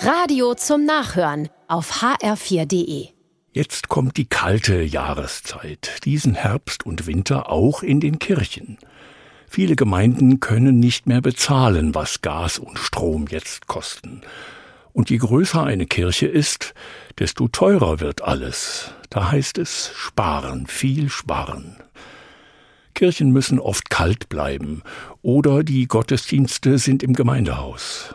Radio zum Nachhören auf hr4.de. Jetzt kommt die kalte Jahreszeit, diesen Herbst und Winter auch in den Kirchen. Viele Gemeinden können nicht mehr bezahlen, was Gas und Strom jetzt kosten. Und je größer eine Kirche ist, desto teurer wird alles. Da heißt es sparen, viel sparen. Kirchen müssen oft kalt bleiben oder die Gottesdienste sind im Gemeindehaus.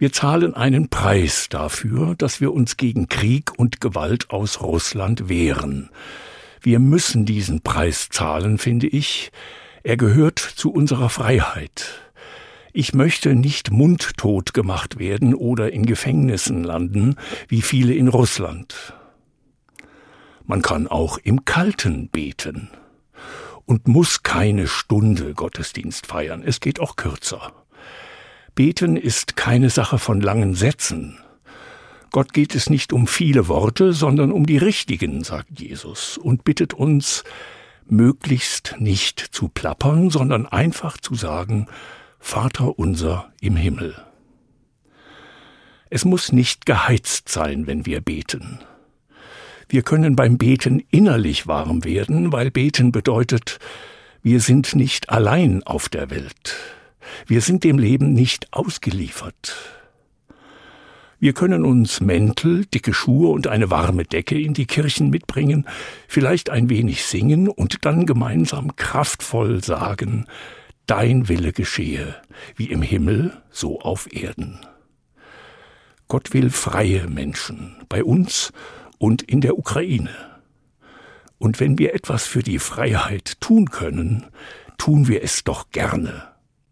Wir zahlen einen Preis dafür, dass wir uns gegen Krieg und Gewalt aus Russland wehren. Wir müssen diesen Preis zahlen, finde ich. Er gehört zu unserer Freiheit. Ich möchte nicht mundtot gemacht werden oder in Gefängnissen landen, wie viele in Russland. Man kann auch im Kalten beten und muss keine Stunde Gottesdienst feiern. Es geht auch kürzer. Beten ist keine Sache von langen Sätzen. Gott geht es nicht um viele Worte, sondern um die richtigen, sagt Jesus, und bittet uns, möglichst nicht zu plappern, sondern einfach zu sagen, Vater unser im Himmel. Es muss nicht geheizt sein, wenn wir beten. Wir können beim Beten innerlich warm werden, weil Beten bedeutet, wir sind nicht allein auf der Welt. Wir sind dem Leben nicht ausgeliefert. Wir können uns Mäntel, dicke Schuhe und eine warme Decke in die Kirchen mitbringen, vielleicht ein wenig singen und dann gemeinsam kraftvoll sagen, Dein Wille geschehe, wie im Himmel, so auf Erden. Gott will freie Menschen, bei uns und in der Ukraine. Und wenn wir etwas für die Freiheit tun können, tun wir es doch gerne.